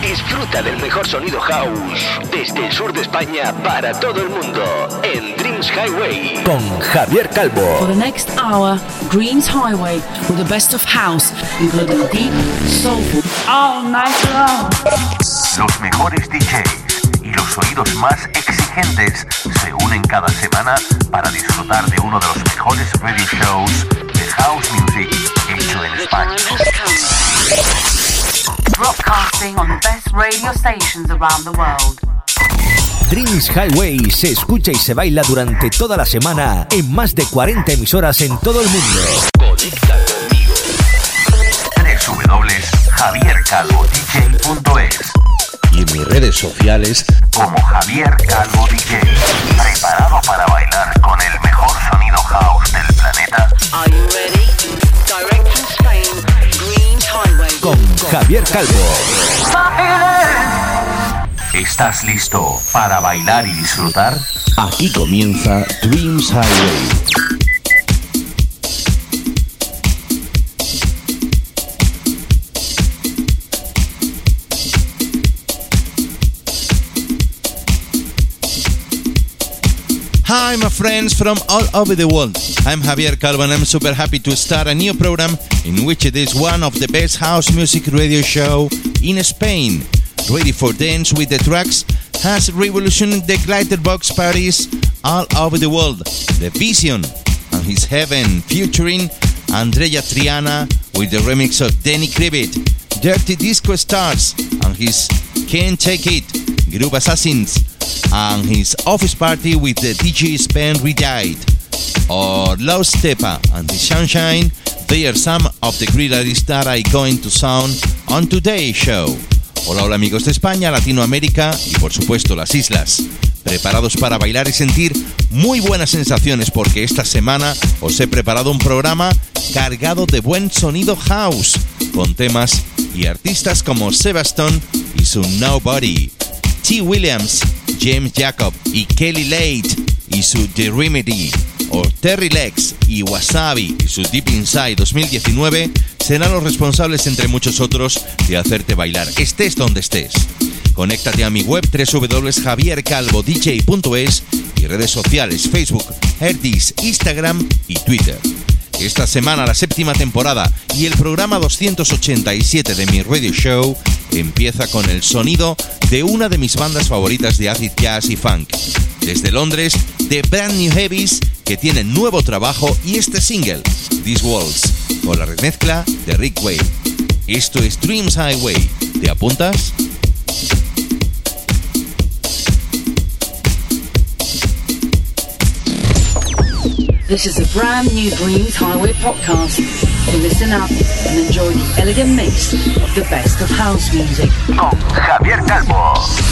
Disfruta del mejor sonido house desde el sur de España para todo el mundo en Dreams Highway con Javier Calvo. For the next hour, Dreams Highway with the best of house, including deep, soulful, all night long. Los mejores DJs y los oídos más exigentes se unen cada semana para disfrutar de uno de los mejores radio shows de house music hecho en España. Broadcasting on the best radio stations around the world. Dreams Highway se escucha y se baila durante toda la semana en más de 40 emisoras en todo el mundo. Www.javiercalvodj.es y en mis redes sociales como Javier Calvo DJ. ¿Preparado para bailar con el mejor sonido house del planeta? Are you ready? Direct from Spain, Dreams Highway. Con Javier Calvo. ¿Estás listo para bailar y disfrutar? aquí comienza Dreams Highway. Hi, my friends from all over the world. I'm Javier Calvo and I'm super happy to start a new program in which it is one of the best house music radio show in Spain. Ready for dance with the tracks has revolutionized the glitterbox parties all over the world. The Vision and his Heaven featuring Andrea Triana with the remix of Danny Krivit. Dirty Disco Stars and his Can't Take It. Groove Assassins and his office party with the DJ Spen Redied. Or Lost Stepa and the Sunshine, they are some of the great artists that are going to sound on today's show. Hola, hola amigos de España, Latinoamérica y por supuesto las islas. Preparados para bailar y sentir muy buenas sensaciones porque esta semana os he preparado un programa cargado de buen sonido house, con temas y artistas como Sebastian y su Nobody, T. Williams, James Jacob y Kelly Late y su The Remedy, o Terry Lex y Wasabi y su Deep Inside 2019 serán los responsables, entre muchos otros, de hacerte bailar, estés donde estés. Conéctate a mi web www.javiercalvodj.es y redes sociales Facebook, Herdis, Instagram y Twitter. Esta semana la séptima temporada y el programa 287 de mi radio show empieza con el sonido de una de mis bandas favoritas de acid jazz y funk. Desde Londres, The Brand New Heavies, que tienen nuevo trabajo y este single, These Walls, con la remezcla de Rick Wade. Esto es Dreams Highway. ¿Te apuntas? This is a brand new Dreams Highway podcast. So listen up and enjoy the elegant mix of the best of house music. Con Javier Calvo.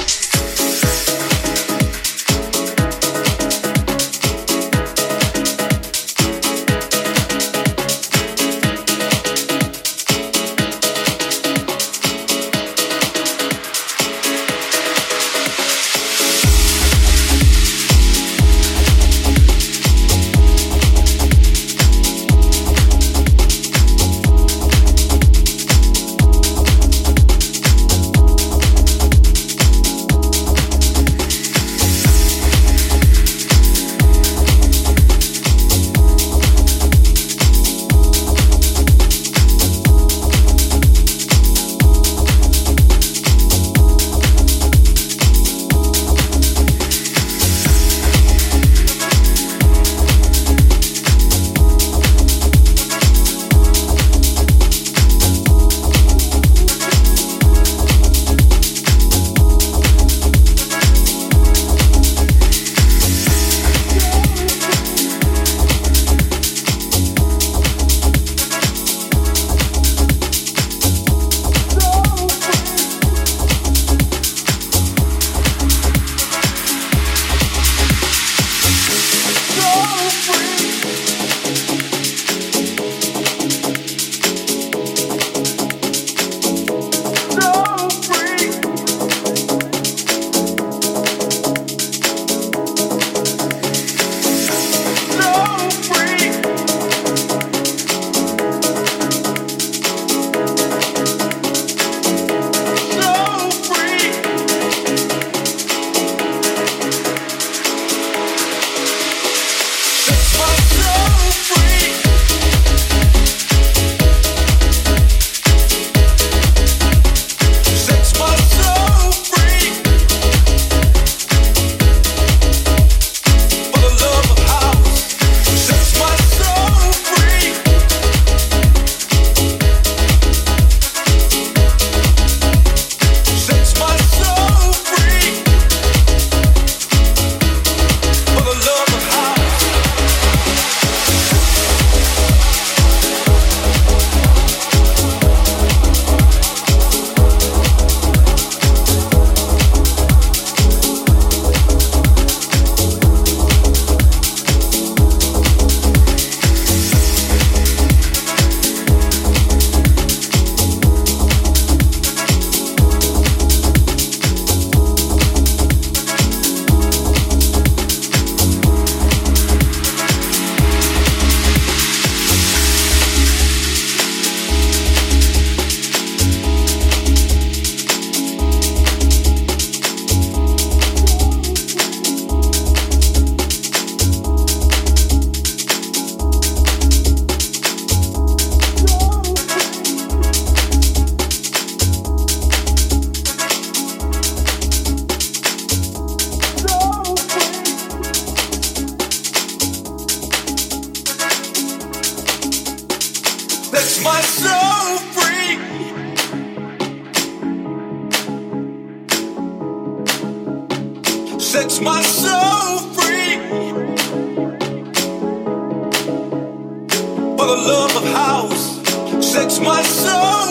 love of house. Sets my soul.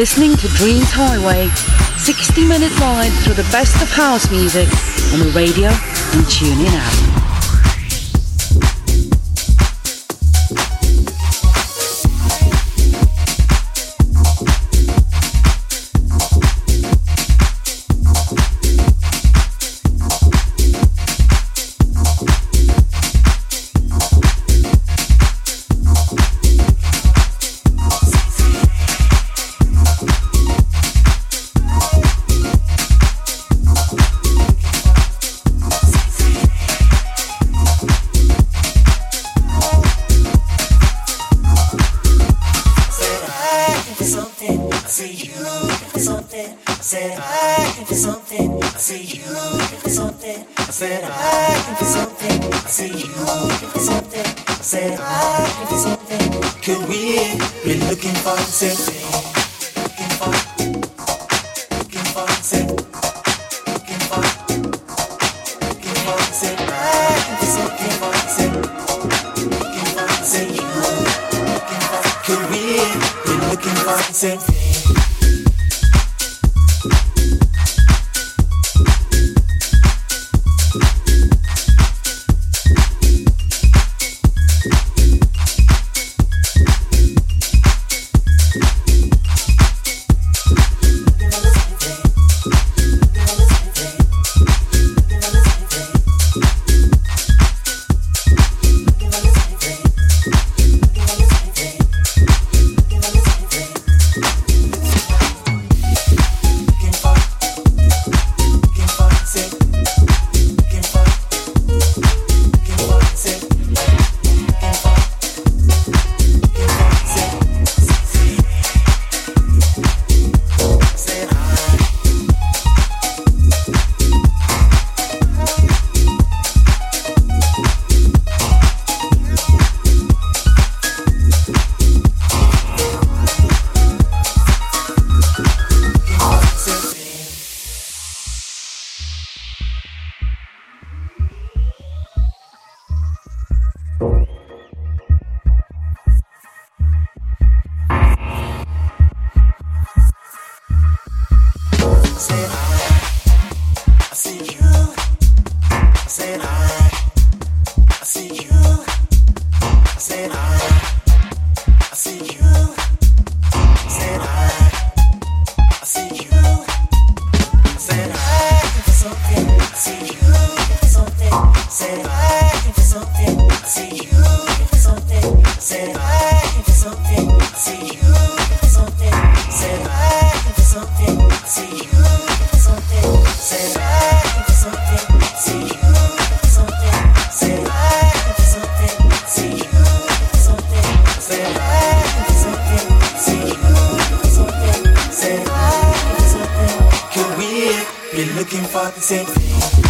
Listening to Dreams Highway, 60 minute ride through the best of house music on the radio and TuneIn app. Be looking for the same thing.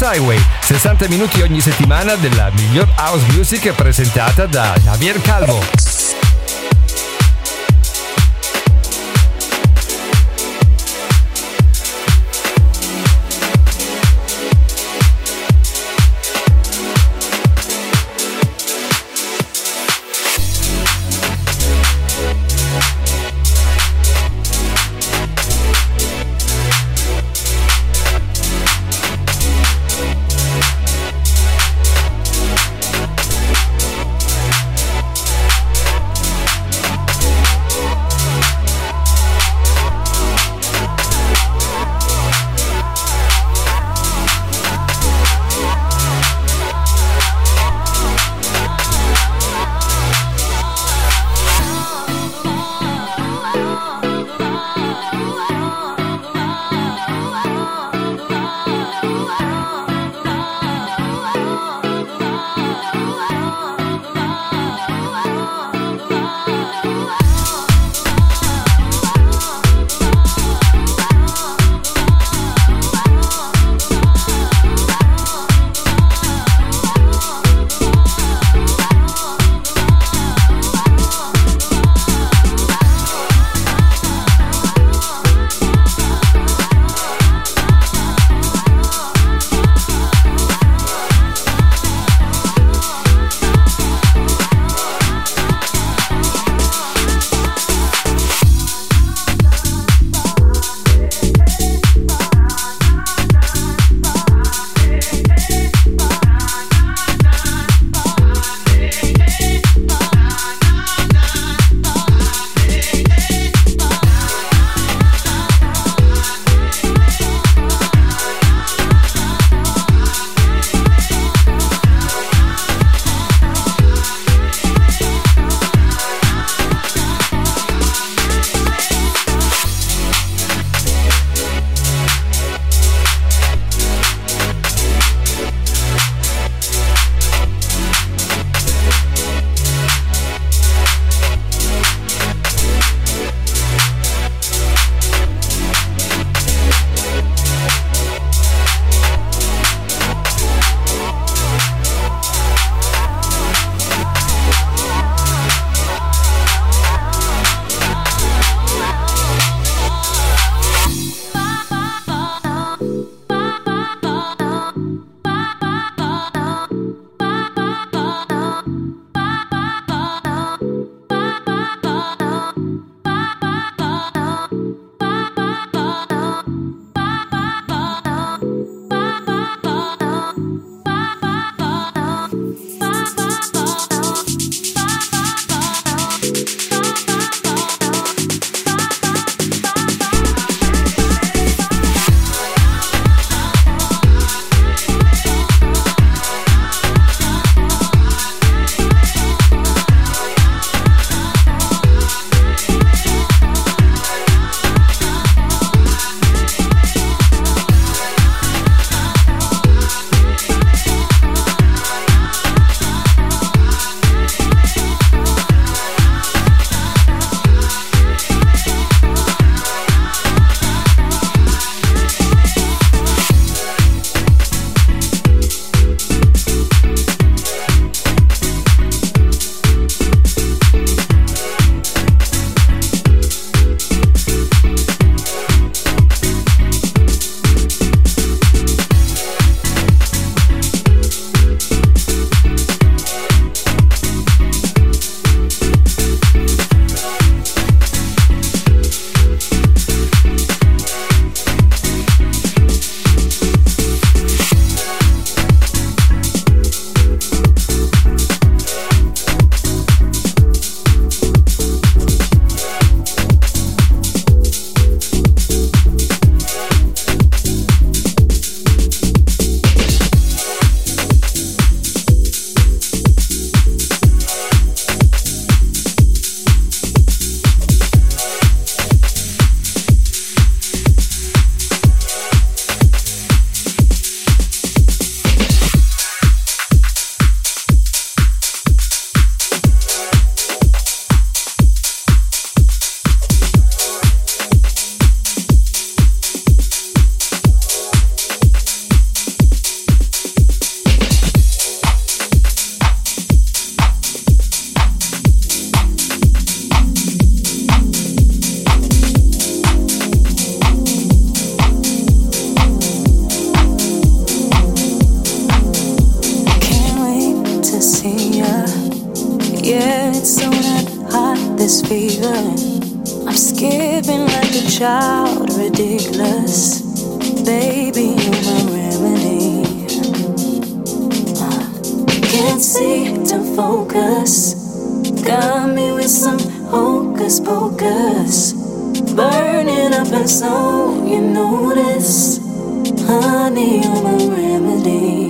Highway, 60 minuti ogni settimana della miglior house music presentata da Javier Calvo. Can't see to focus. Got me with some hocus pocus. Burning up and so you notice. Honey, you're my remedy.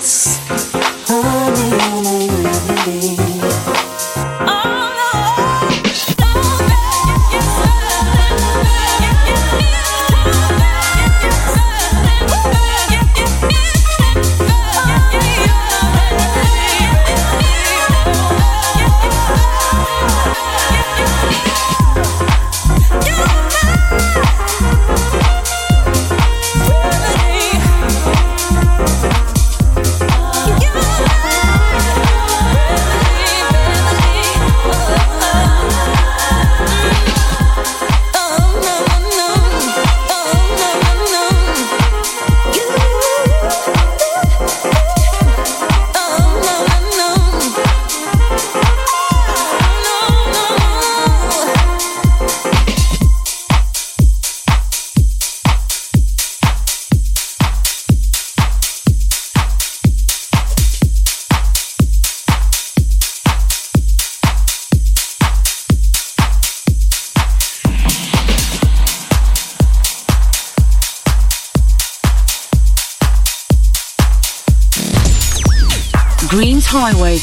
Highway,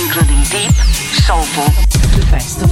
including deep, soulful, the best of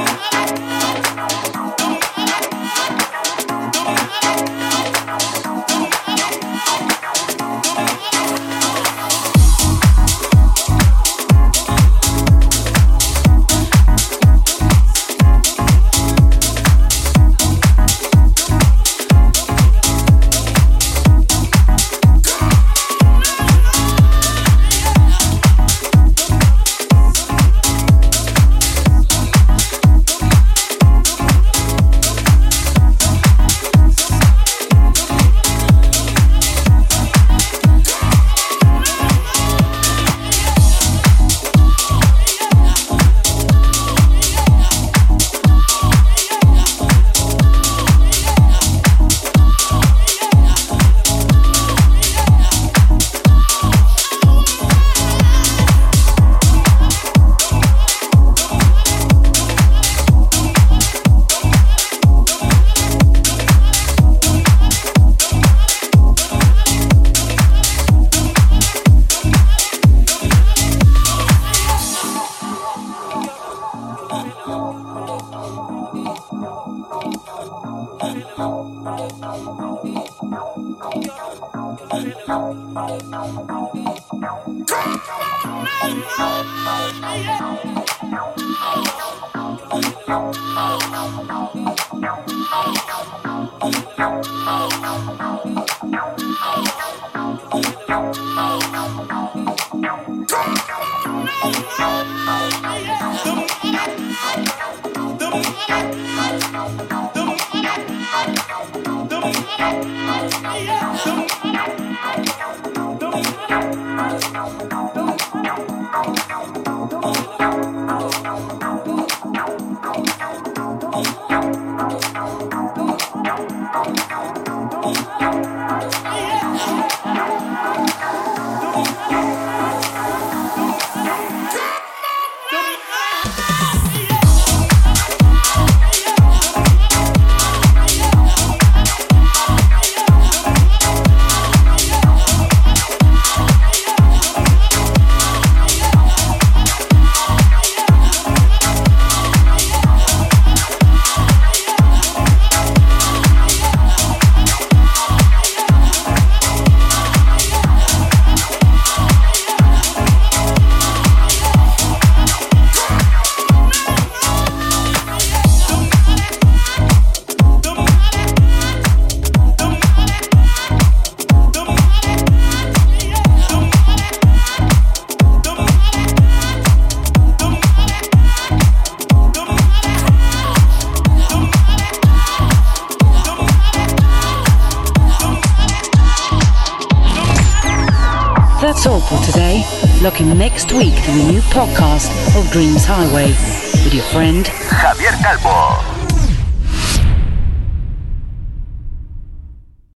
Hey, hey, hey.